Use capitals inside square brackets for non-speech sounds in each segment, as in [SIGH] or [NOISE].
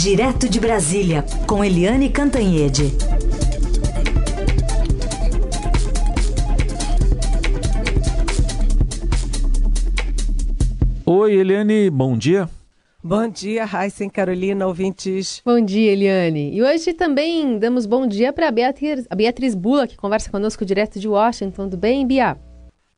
Direto de Brasília, com Eliane Cantanhede. Oi, Eliane, bom dia. Bom dia, Raíssa e Carolina, ouvintes. Bom dia, Eliane. E hoje também damos bom dia para a Beatriz, a Beatriz Bula, que conversa conosco direto de Washington. Tudo bem, Bia?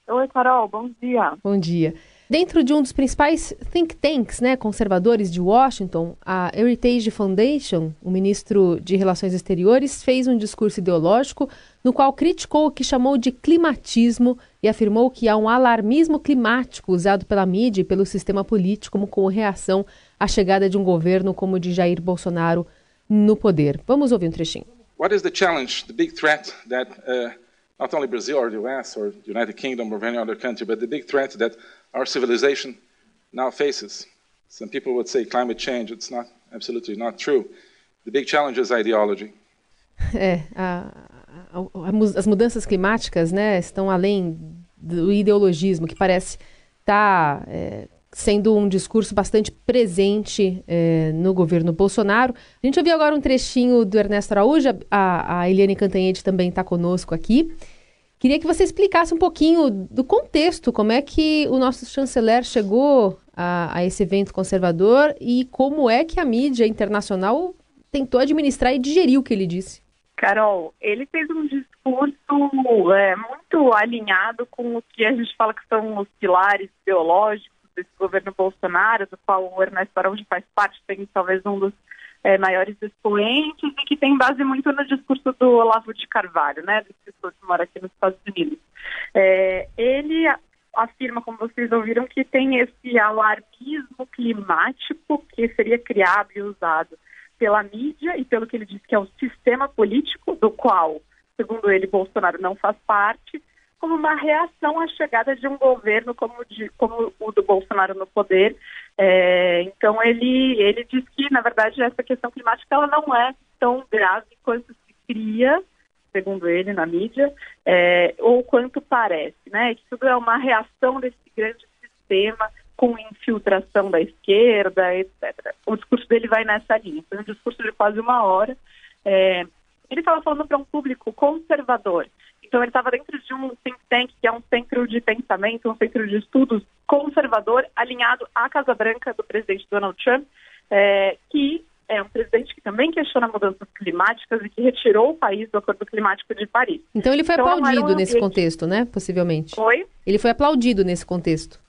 Oi, Carol, bom dia. Bom dia. Dentro de um dos principais think tanks né, conservadores de Washington, a Heritage Foundation, o ministro de Relações Exteriores, fez um discurso ideológico no qual criticou o que chamou de climatismo e afirmou que há um alarmismo climático usado pela mídia e pelo sistema político como, como reação à chegada de um governo como o de Jair Bolsonaro no poder. Vamos ouvir um trechinho. What is the challenge, the big threat that uh, not only Brazil or the US or the United Kingdom or any other country, but the big threat that our civilization now faces. Some people would say climate change. It's not absolutely not true. The big challenge is ideology. [LAUGHS] É, a, a, a, as mudanças climáticas, né, estão além do ideologismo que parece estar tá, é, sendo um discurso bastante presente é, no governo Bolsonaro. A gente ouviu agora um trechinho do Ernesto Araújo, a, a Eliane Cantanhede também está conosco aqui. Queria que você explicasse um pouquinho do contexto, como é que o nosso chanceler chegou a, a, esse evento conservador e como é que a mídia internacional tentou administrar e digerir o que ele disse. Carol, ele fez um discurso é, muito alinhado com o que a gente fala que são os pilares ideológicos desse governo Bolsonaro, do qual o Ernesto Araújo faz parte, tem talvez um dos é, maiores expoentes e que tem base muito no discurso do Olavo de Carvalho, né, do escritor que mora aqui nos Estados Unidos. É, ele afirma, como vocês ouviram, que tem esse alarmismo climático que seria criado e usado pela mídia e pelo que ele diz que é o sistema político, do qual, segundo ele, Bolsonaro não faz parte, como uma reação à chegada de um governo como, de, como o do Bolsonaro no poder. É, então ele, ele diz que, na verdade, essa questão climática ela não é tão grave quanto se cria, segundo ele, na mídia, é, ou quanto parece, né? Que tudo é uma reação desse grande sistema com infiltração da esquerda, etc. O discurso dele vai nessa linha. Foi um discurso de quase uma hora. É, ele estava falando para um público conservador. Então, ele estava dentro de um think tank, que é um centro de pensamento, um centro de estudos conservador, alinhado à Casa Branca do presidente Donald Trump, é, que é um presidente que também questiona mudanças climáticas e que retirou o país do Acordo Climático de Paris. Então, ele foi então, aplaudido um nesse contexto, né? Possivelmente. Oi? Ele foi aplaudido nesse contexto.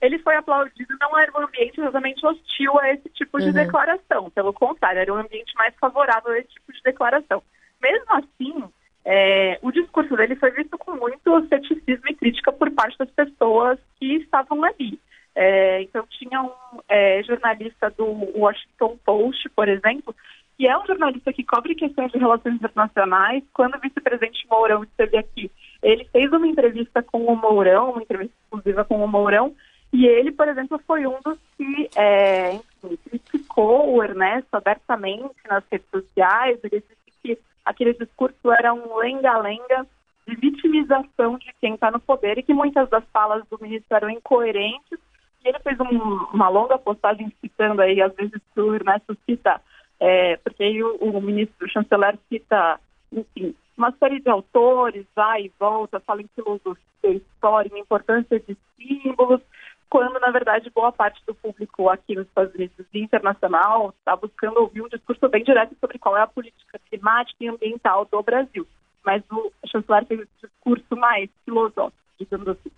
Ele foi aplaudido, não era um ambiente exatamente hostil a esse tipo de uhum. declaração. Pelo contrário, era um ambiente mais favorável a esse tipo de declaração. Mesmo assim, é, o discurso dele foi visto com muito ceticismo e crítica por parte das pessoas que estavam ali. É, então, tinha um é, jornalista do Washington Post, por exemplo, que é um jornalista que cobre questões de relações internacionais. Quando o vice-presidente Mourão esteve aqui, ele fez uma entrevista com o Mourão, uma entrevista exclusiva com o Mourão, e ele, por exemplo, foi um dos que é, enfim, criticou o Ernesto abertamente nas redes sociais. Ele disse que aquele discurso era um lenga-lenga de vitimização de quem está no poder e que muitas das falas do ministro eram incoerentes. E ele fez um, uma longa postagem citando aí, às vezes, o Ernesto cita, é, porque aí o, o ministro, o chanceler, cita, enfim, uma série de autores, vai e volta, fala em filosofia, história, em importância de símbolos, quando, na verdade, boa parte do público aqui nos Estados Unidos e internacional está buscando ouvir um discurso bem direto sobre qual é a política climática e ambiental do Brasil. Mas o chanceler fez um discurso mais filosófico, digamos assim.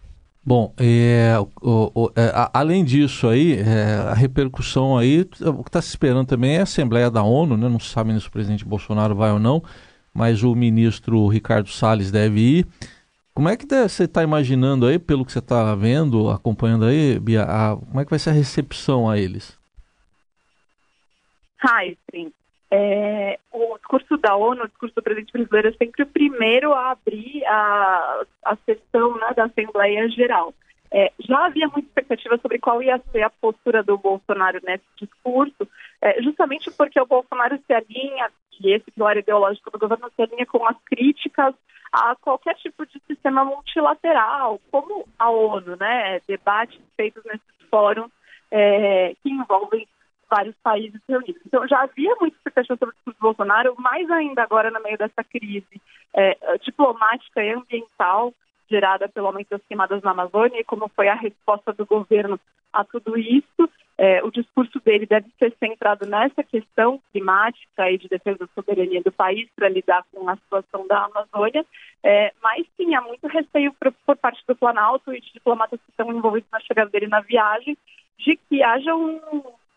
Bom, é, o, o, é, além disso aí, é, a repercussão aí, o que está se esperando também é a Assembleia da ONU, né? não se sabe se o presidente Bolsonaro vai ou não, mas o ministro Ricardo Salles deve ir. Como é que você está imaginando aí, pelo que você está vendo, acompanhando aí, Bia, a, como é que vai ser a recepção a eles? Ai, sim. É, o discurso da ONU, o discurso do presidente brasileiro é sempre o primeiro a abrir a, a sessão né, da Assembleia Geral. É, já havia muita expectativa sobre qual ia ser a postura do Bolsonaro nesse discurso, é, justamente porque o Bolsonaro se alinha, e esse pilar ideológico do governo se alinha com as críticas a qualquer tipo de sistema multilateral, como a ONU, né? Debates feitos nesses fóruns é, que envolvem vários países reunidos. Então, já havia muita expectativa sobre o discurso do Bolsonaro, mais ainda agora no meio dessa crise é, diplomática e ambiental gerada pelo aumento das queimadas na Amazônia e como foi a resposta do governo a tudo isso. É, o discurso dele deve ser centrado nessa questão climática e de defesa da soberania do país para lidar com a situação da Amazônia, é, mas sim, há muito receio por, por, parte do Planalto e de diplomatas que estão envolvidos na chegada dele na viagem de que haja um,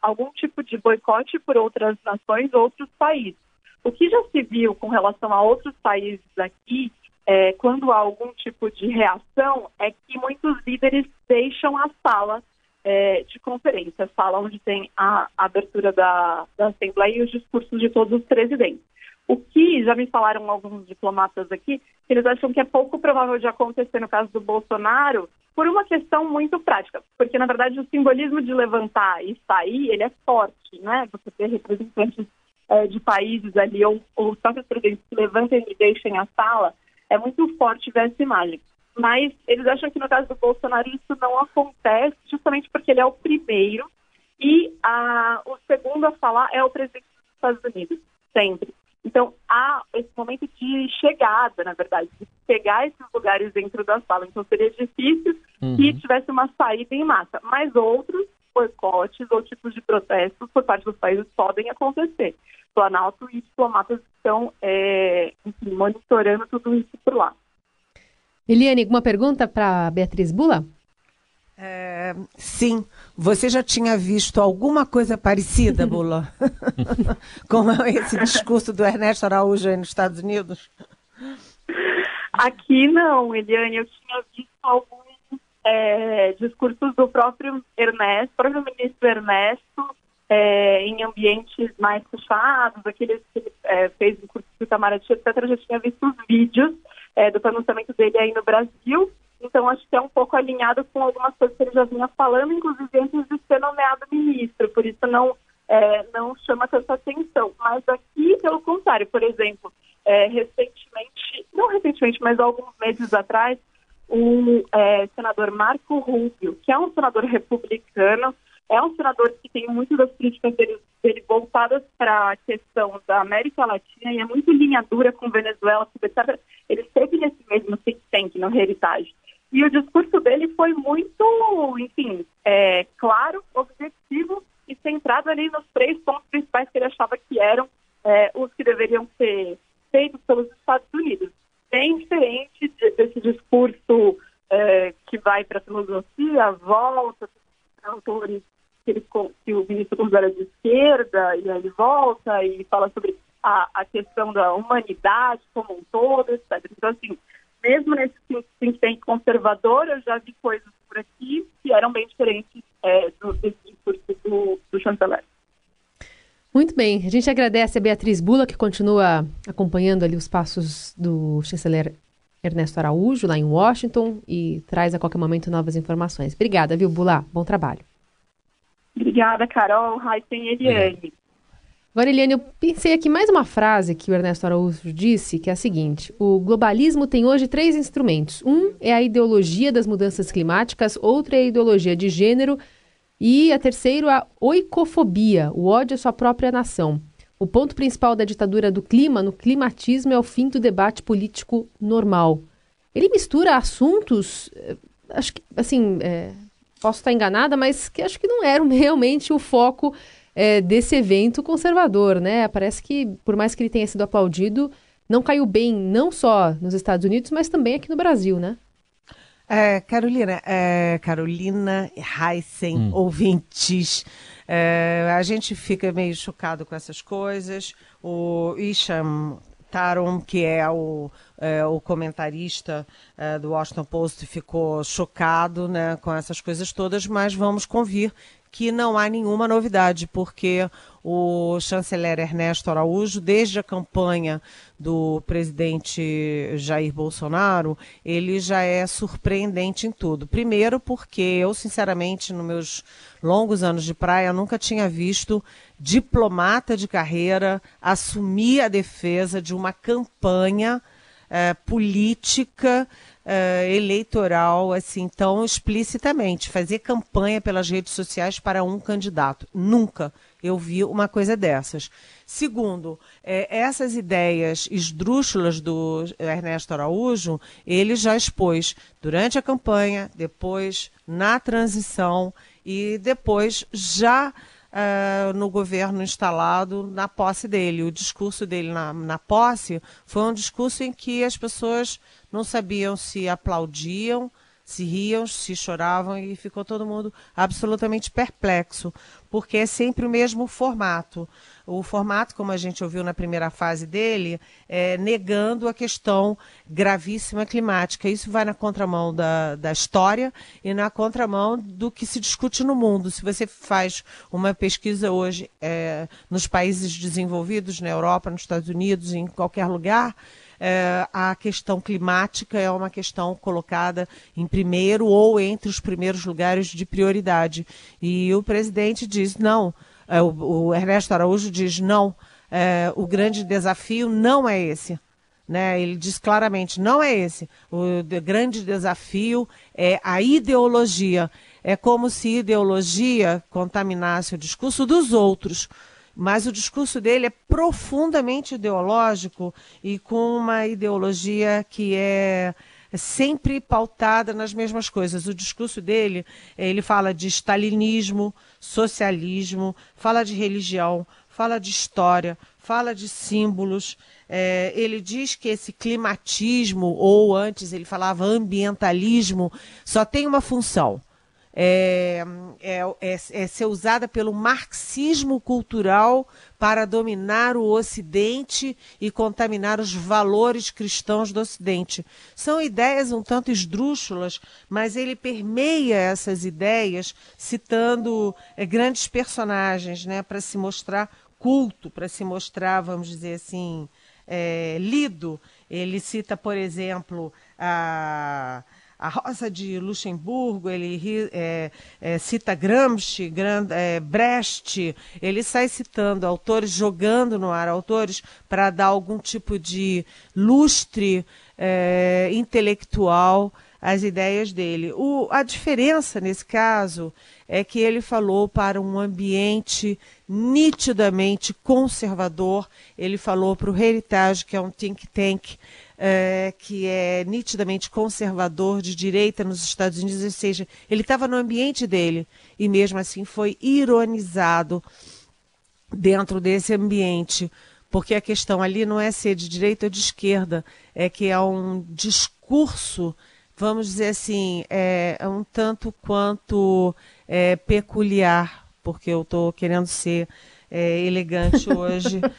algum tipo de boicote por outras nações, outros países. O que já se viu com relação a outros países aqui, é, quando há algum tipo de reação, é que muitos líderes deixam a sala é, de conferência, sala onde tem a, a abertura da, da Assembleia e os discursos de todos os presidentes. O que já me falaram alguns diplomatas aqui, eles acham que é pouco provável de acontecer no caso do Bolsonaro, por uma questão muito prática, porque na verdade o simbolismo de levantar e sair, ele é forte, né? Você ter representantes é, de países ali, ou, ou os próprios presidentes que levantem e deixem a sala, é muito forte ver essa imagem. Mas eles acham que no caso do Bolsonaro isso não acontece, justamente porque ele é o primeiro e a, o segundo a falar é o presidente dos Estados Unidos, sempre. Então, há esse momento de chegada, na verdade, de pegar esses lugares dentro da sala. Então, seria difícil uhum. que tivesse uma saída em massa. Mas outros boicotes ou tipos de protestos por parte dos países podem acontecer. Planalto e diplomatas estão é, enfim, monitorando tudo isso por lá. Eliane, alguma pergunta para Beatriz Bula? É, sim. Você já tinha visto alguma coisa parecida, [LAUGHS] Bula? [LAUGHS] Com esse discurso do Ernesto Araújo aí nos Estados Unidos? Aqui não, Eliane. Eu tinha visto alguns é, discursos do próprio Ernesto, próprio ministro Ernesto, é, em ambientes mais fechados, aqueles que ele é, fez no curso de Itamaraty, etc. Eu já tinha visto os vídeos é, do pronunciamento dele aí no Brasil. Então, acho que é um pouco alinhado com algumas coisas que ele já vinha falando, inclusive antes de ser nomeado ministro. Por isso, não, é, não chama tanta atenção. Mas aqui, pelo contrário, por exemplo, é, recentemente, não recentemente, mas alguns meses atrás, o é, senador Marco Rubio, que é um senador republicano, é um senador que tem muitas das políticas dele, dele voltadas para a questão da América Latina e é muito linha dura com Venezuela, etc. Ele esteve nesse mesmo think tank, no Heritage. E o discurso dele foi muito, enfim, é, claro, objetivo e centrado ali nos três pontos principais que ele achava que eram é, os que deveriam ser feitos pelos Estados Unidos. Bem diferente de, desse discurso é, que vai para a filosofia, volta, autores que, ele, que o ministro considera de esquerda, e aí ele volta e fala sobre a, a questão da humanidade como um todo, etc. Então, assim, mesmo nesse think tank conservador, eu já vi coisas por aqui que eram bem diferentes é, do, desse discurso do, do chanceler. Muito bem, a gente agradece a Beatriz Bula, que continua acompanhando ali os passos do chanceler Ernesto Araújo, lá em Washington, e traz a qualquer momento novas informações. Obrigada, viu, Bula? Bom trabalho. Obrigada, Carol, Raíssen e Eliane. Agora, Eliane, eu pensei aqui mais uma frase que o Ernesto Araújo disse, que é a seguinte: o globalismo tem hoje três instrumentos. Um é a ideologia das mudanças climáticas, outro é a ideologia de gênero e a terceiro a oicofobia, o ódio à sua própria nação. O ponto principal da ditadura do clima no climatismo é o fim do debate político normal. Ele mistura assuntos, eh, acho que, assim, é, posso estar enganada, mas que acho que não era [LAUGHS] realmente o foco é, desse evento conservador, né? Parece que, por mais que ele tenha sido aplaudido, não caiu bem não só nos Estados Unidos, mas também aqui no Brasil, né? É, Carolina, é, Carolina Heissen, hum. ouvintes, é, a gente fica meio chocado com essas coisas. O Isham Taron, que é o, é, o comentarista é, do Washington Post, ficou chocado né, com essas coisas todas, mas vamos convir que não há nenhuma novidade, porque o chanceler Ernesto Araújo, desde a campanha do presidente Jair Bolsonaro, ele já é surpreendente em tudo. Primeiro, porque eu, sinceramente, nos meus longos anos de praia, nunca tinha visto diplomata de carreira assumir a defesa de uma campanha é, política é, eleitoral assim tão explicitamente, fazer campanha pelas redes sociais para um candidato. Nunca eu vi uma coisa dessas. Segundo, é, essas ideias esdrúxulas do Ernesto Araújo, ele já expôs durante a campanha, depois na transição e depois já uh, no governo instalado na posse dele. O discurso dele na, na posse foi um discurso em que as pessoas não sabiam se aplaudiam, se riam, se choravam e ficou todo mundo absolutamente perplexo, porque é sempre o mesmo formato. O formato, como a gente ouviu na primeira fase dele, é negando a questão gravíssima climática. Isso vai na contramão da, da história e na contramão do que se discute no mundo. Se você faz uma pesquisa hoje é, nos países desenvolvidos, na Europa, nos Estados Unidos, em qualquer lugar, é, a questão climática é uma questão colocada em primeiro ou entre os primeiros lugares de prioridade. E o presidente diz: não, é, o, o, Ernesto Araújo diz: não, é, o grande desafio não é esse. Né? Ele diz claramente: não é esse. O de, grande desafio é a ideologia. É como se ideologia contaminasse o discurso dos outros mas o discurso dele é profundamente ideológico e com uma ideologia que é sempre pautada nas mesmas coisas. O discurso dele, ele fala de stalinismo, socialismo, fala de religião, fala de história, fala de símbolos. É, ele diz que esse climatismo, ou antes ele falava ambientalismo, só tem uma função: é, é, é, é, ser usada pelo marxismo cultural para dominar o Ocidente e contaminar os valores cristãos do Ocidente. São ideias um tanto esdrúxulas, mas ele permeia essas ideias citando é, grandes personagens né, para se mostrar culto, para se mostrar, vamos dizer assim, é, lido. Ele cita, por exemplo, a a Rosa de Luxemburgo, ele é, é, cita Gramsci, Grand, é, Brecht, ele sai citando autores, jogando no ar autores para dar algum tipo de lustre é, intelectual às ideias dele. O, a diferença nesse caso é que ele falou para um ambiente nitidamente conservador, ele falou para o Heritage, que é um think tank é, que é nitidamente conservador, de direita nos Estados Unidos, ou seja, ele estava no ambiente dele e mesmo assim foi ironizado dentro desse ambiente, porque a questão ali não é ser de direita ou de esquerda, é que é um discurso, vamos dizer assim, é, é um tanto quanto é, peculiar, porque eu estou querendo ser é, elegante hoje. [LAUGHS]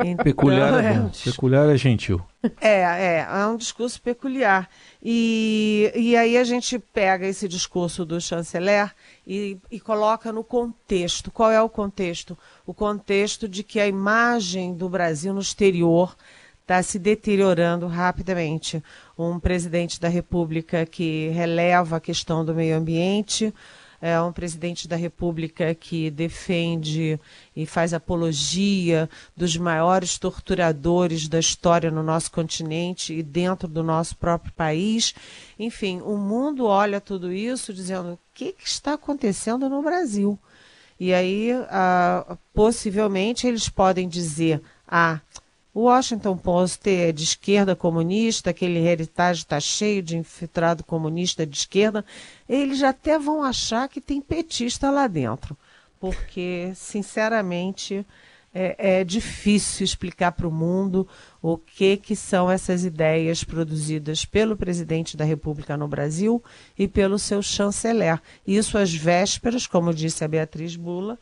Então, peculiar, é, é peculiar é gentil. É, é, é um discurso peculiar. E, e aí a gente pega esse discurso do chanceler e, e coloca no contexto. Qual é o contexto? O contexto de que a imagem do Brasil no exterior está se deteriorando rapidamente. Um presidente da República que releva a questão do meio ambiente, é um presidente da República que defende e faz apologia dos maiores torturadores da história no nosso continente e dentro do nosso próprio país. Enfim, o mundo olha tudo isso dizendo o que, que está acontecendo no Brasil. E aí, ah, possivelmente, eles podem dizer: ah, o Washington Post é de esquerda comunista, aquele Heritage está cheio de infiltrado comunista de esquerda. Eles até vão achar que tem petista lá dentro, porque, sinceramente, é, é difícil explicar para o mundo o que, que são essas ideias produzidas pelo presidente da República no Brasil e pelo seu chanceler. Isso às vésperas, como disse a Beatriz Bula,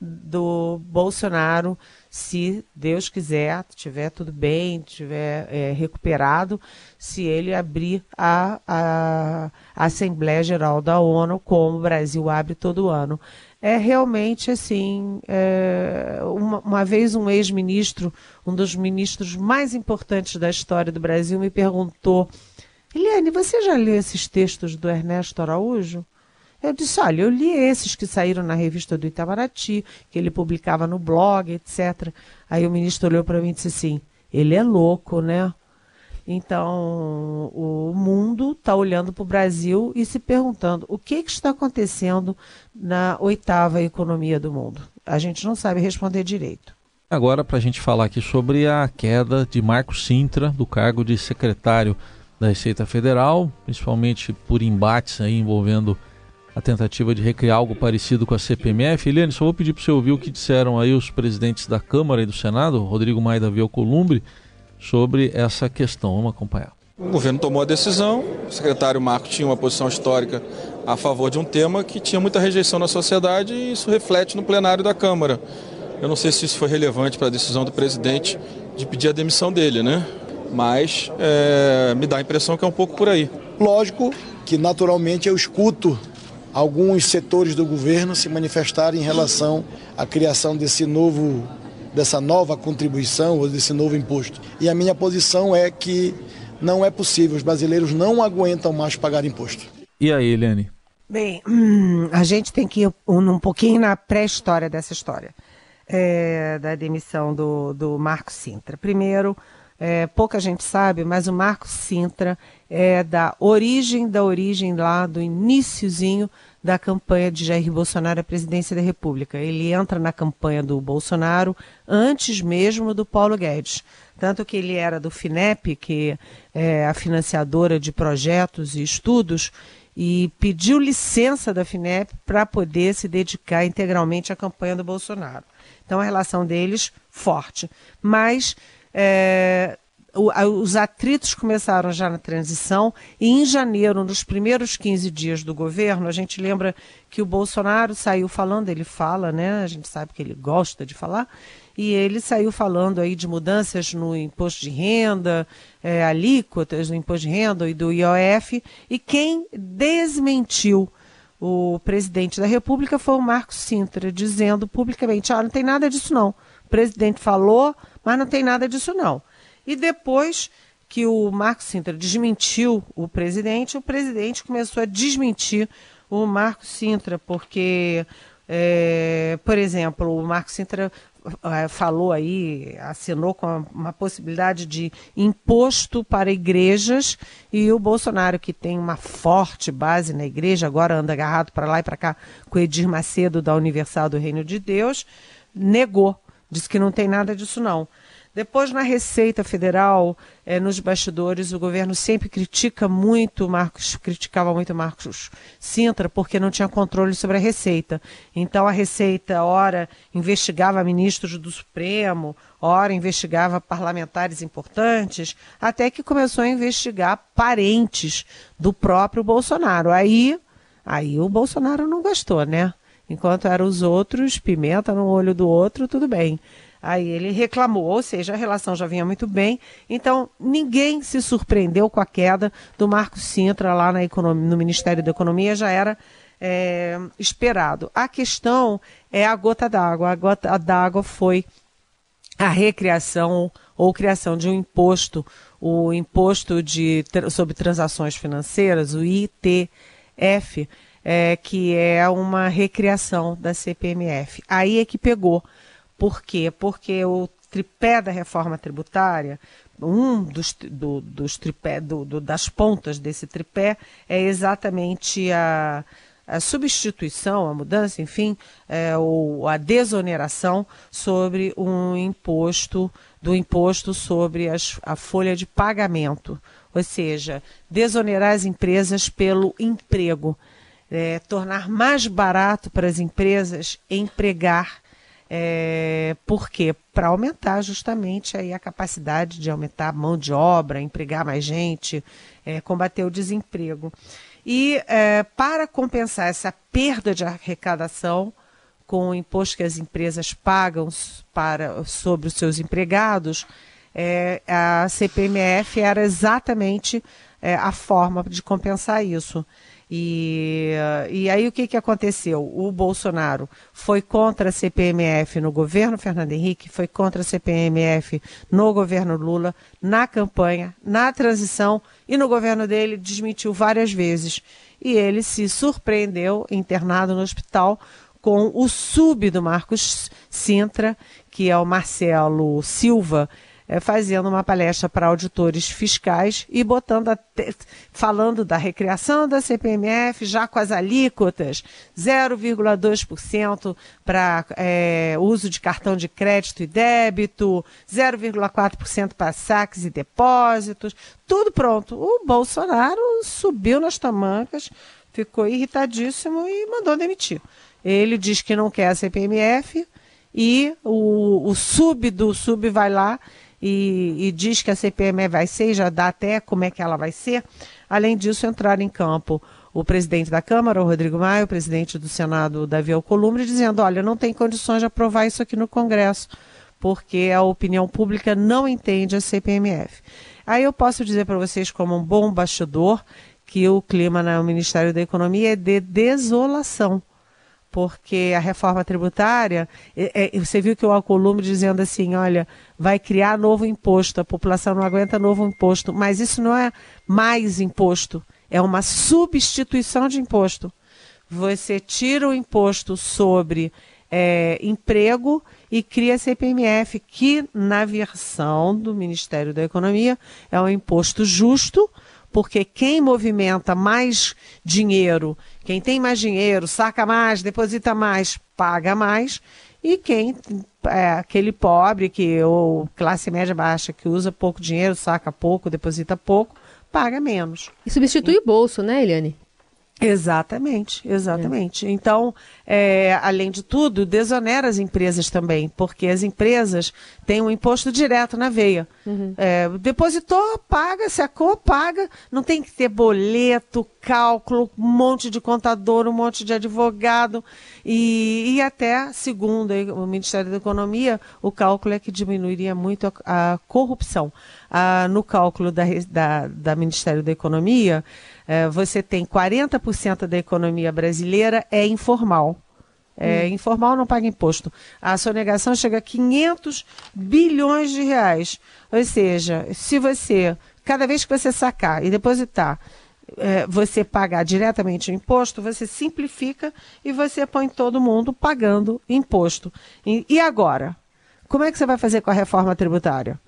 do Bolsonaro, se Deus quiser, tiver tudo bem, tiver é, recuperado, se ele abrir a, a, Assembleia Geral da ONU, como o Brasil abre todo ano. É realmente assim, é, uma, uma vez um ex-ministro, um dos ministros mais importantes da história do Brasil, me perguntou, Eliane, você já leu esses textos do Ernesto Araújo? Eu disse: olha, eu li esses que saíram na revista do Itamaraty, que ele publicava no blog, etc. Aí o ministro olhou para mim e disse assim: ele é louco, né? Então, o mundo está olhando para o Brasil e se perguntando o que, que está acontecendo na oitava economia do mundo. A gente não sabe responder direito. Agora, para a gente falar aqui sobre a queda de Marco Sintra do cargo de secretário da Receita Federal, principalmente por embates aí envolvendo a tentativa de recriar algo parecido com a CPMF. Eliane, só vou pedir para você ouvir o que disseram aí os presidentes da Câmara e do Senado, Rodrigo Maia e Davi Alcolumbre, sobre essa questão. Vamos acompanhar. O governo tomou a decisão, o secretário Marco tinha uma posição histórica a favor de um tema que tinha muita rejeição na sociedade e isso reflete no plenário da Câmara. Eu não sei se isso foi relevante para a decisão do presidente de pedir a demissão dele, né? Mas é, me dá a impressão que é um pouco por aí. Lógico que naturalmente eu escuto alguns setores do governo se manifestarem em relação à criação desse novo dessa nova contribuição ou desse novo imposto. E a minha posição é que não é possível, os brasileiros não aguentam mais pagar imposto. E aí, Eliane? Bem, hum, a gente tem que ir um, um pouquinho na pré-história dessa história, é, da demissão do, do Marco Sintra. Primeiro, é, pouca gente sabe, mas o Marco Sintra é da origem da origem lá do iníciozinho da campanha de Jair Bolsonaro à presidência da República. Ele entra na campanha do Bolsonaro antes mesmo do Paulo Guedes. Tanto que ele era do FINEP, que é a financiadora de projetos e estudos, e pediu licença da FINEP para poder se dedicar integralmente à campanha do Bolsonaro. Então a relação deles forte. Mas é, os atritos começaram já na transição e em janeiro, nos primeiros 15 dias do governo, a gente lembra que o Bolsonaro saiu falando, ele fala, né? A gente sabe que ele gosta de falar, e ele saiu falando aí de mudanças no imposto de renda, é, alíquotas no imposto de renda e do IOF, e quem desmentiu o presidente da República foi o Marcos Sintra, dizendo publicamente, ah, não tem nada disso não. O presidente falou, mas não tem nada disso não. E depois que o Marcos Sintra desmentiu o presidente, o presidente começou a desmentir o Marcos Sintra, porque, é, por exemplo, o Marcos Sintra é, falou aí, assinou com uma possibilidade de imposto para igrejas e o Bolsonaro, que tem uma forte base na igreja, agora anda agarrado para lá e para cá com o Edir Macedo da Universal do Reino de Deus, negou, disse que não tem nada disso não. Depois, na Receita Federal, eh, nos bastidores, o governo sempre critica muito Marcos, criticava muito Marcos Sintra, porque não tinha controle sobre a Receita. Então, a Receita, ora, investigava ministros do Supremo, ora, investigava parlamentares importantes, até que começou a investigar parentes do próprio Bolsonaro. Aí, aí o Bolsonaro não gostou, né? Enquanto eram os outros, pimenta no olho do outro, tudo bem. Aí ele reclamou, ou seja, a relação já vinha muito bem. Então, ninguém se surpreendeu com a queda do Marco Sintra lá na economia, no Ministério da Economia, já era é, esperado. A questão é a gota d'água. A gota d'água foi a recriação ou criação de um imposto, o imposto de, sobre transações financeiras, o ITF, é, que é uma recriação da CPMF. Aí é que pegou por quê? Porque o tripé da reforma tributária, um dos, do, dos tripé, do, do, das pontas desse tripé é exatamente a, a substituição, a mudança, enfim, é, ou a desoneração sobre um imposto, do imposto sobre as, a folha de pagamento. Ou seja, desonerar as empresas pelo emprego. É, tornar mais barato para as empresas empregar é, por quê? Para aumentar justamente aí a capacidade de aumentar a mão de obra, empregar mais gente, é, combater o desemprego. E é, para compensar essa perda de arrecadação com o imposto que as empresas pagam para, sobre os seus empregados, é, a CPMF era exatamente é, a forma de compensar isso. E, e aí o que, que aconteceu? O Bolsonaro foi contra a CPMF no governo Fernando Henrique, foi contra a CPMF no governo Lula, na campanha, na transição e no governo dele desmentiu várias vezes. E ele se surpreendeu internado no hospital com o sub do Marcos Sintra, que é o Marcelo Silva, é, fazendo uma palestra para auditores fiscais e botando até, falando da recriação da CPMF já com as alíquotas 0,2% para é, uso de cartão de crédito e débito, 0,4% para saques e depósitos, tudo pronto. O Bolsonaro subiu nas tamancas, ficou irritadíssimo e mandou demitir. Ele diz que não quer a CPMF e o, o sub do sub vai lá e, e diz que a CPME vai ser, já dá até como é que ela vai ser. Além disso, entrar em campo o presidente da Câmara, o Rodrigo Maia, o presidente do Senado, Davi Alcolumbre, dizendo: olha, não tem condições de aprovar isso aqui no Congresso, porque a opinião pública não entende a CPMF. Aí eu posso dizer para vocês, como um bom bastidor, que o clima no Ministério da Economia é de desolação porque a reforma tributária, é, é, você viu que o Alcolumbre dizendo assim, olha, vai criar novo imposto, a população não aguenta novo imposto, mas isso não é mais imposto, é uma substituição de imposto. Você tira o imposto sobre é, emprego e cria a CPMF, que na versão do Ministério da Economia é um imposto justo, porque quem movimenta mais dinheiro, quem tem mais dinheiro, saca mais, deposita mais, paga mais, e quem é aquele pobre que ou classe média baixa que usa pouco dinheiro, saca pouco, deposita pouco, paga menos. E substitui e... o bolso, né, Eliane? Exatamente, exatamente. É. Então, é, além de tudo, desonera as empresas também, porque as empresas têm um imposto direto na veia. Uhum. É, depositou, paga, sacou, paga, não tem que ter boleto, cálculo, um monte de contador, um monte de advogado. E, e até, segundo o Ministério da Economia, o cálculo é que diminuiria muito a, a corrupção. Ah, no cálculo da, da, da Ministério da Economia, você tem 40% da economia brasileira é informal. É, hum. Informal não paga imposto. A sonegação chega a 500 bilhões de reais. Ou seja, se você, cada vez que você sacar e depositar, é, você pagar diretamente o imposto, você simplifica e você põe todo mundo pagando imposto. E, e agora? Como é que você vai fazer com a reforma tributária?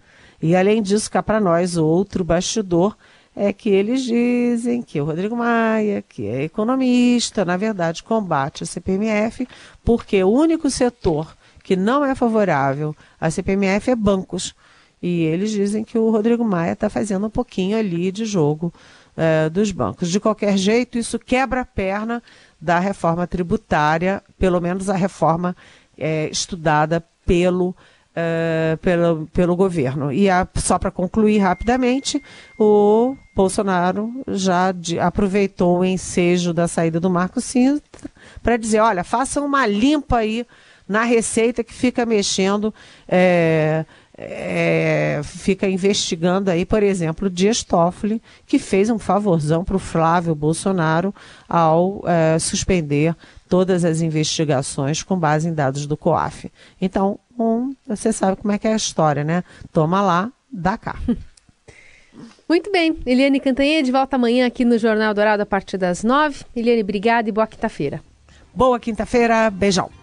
E além disso, cá para nós outro bastidor é que eles dizem que o Rodrigo Maia, que é economista, na verdade combate a CPMF, porque o único setor que não é favorável à CPMF é bancos. E eles dizem que o Rodrigo Maia está fazendo um pouquinho ali de jogo é, dos bancos. De qualquer jeito, isso quebra a perna da reforma tributária, pelo menos a reforma é, estudada pelo uh, pelo, pelo governo. E a, só para concluir rapidamente, o Bolsonaro já de, aproveitou o ensejo da saída do Marco Cinta para dizer, olha, façam uma limpa aí na receita que fica mexendo, é, é, fica investigando aí, por exemplo, o Dias Toffoli, que fez um favorzão para o Flávio Bolsonaro ao é, suspender todas as investigações com base em dados do COAF. Então, um, você sabe como é que é a história, né? Toma lá, dá cá. [LAUGHS] Muito bem. Eliane Cantanhede volta amanhã aqui no Jornal Dourado a partir das nove. Eliane, obrigada e boa quinta-feira. Boa quinta-feira. Beijão.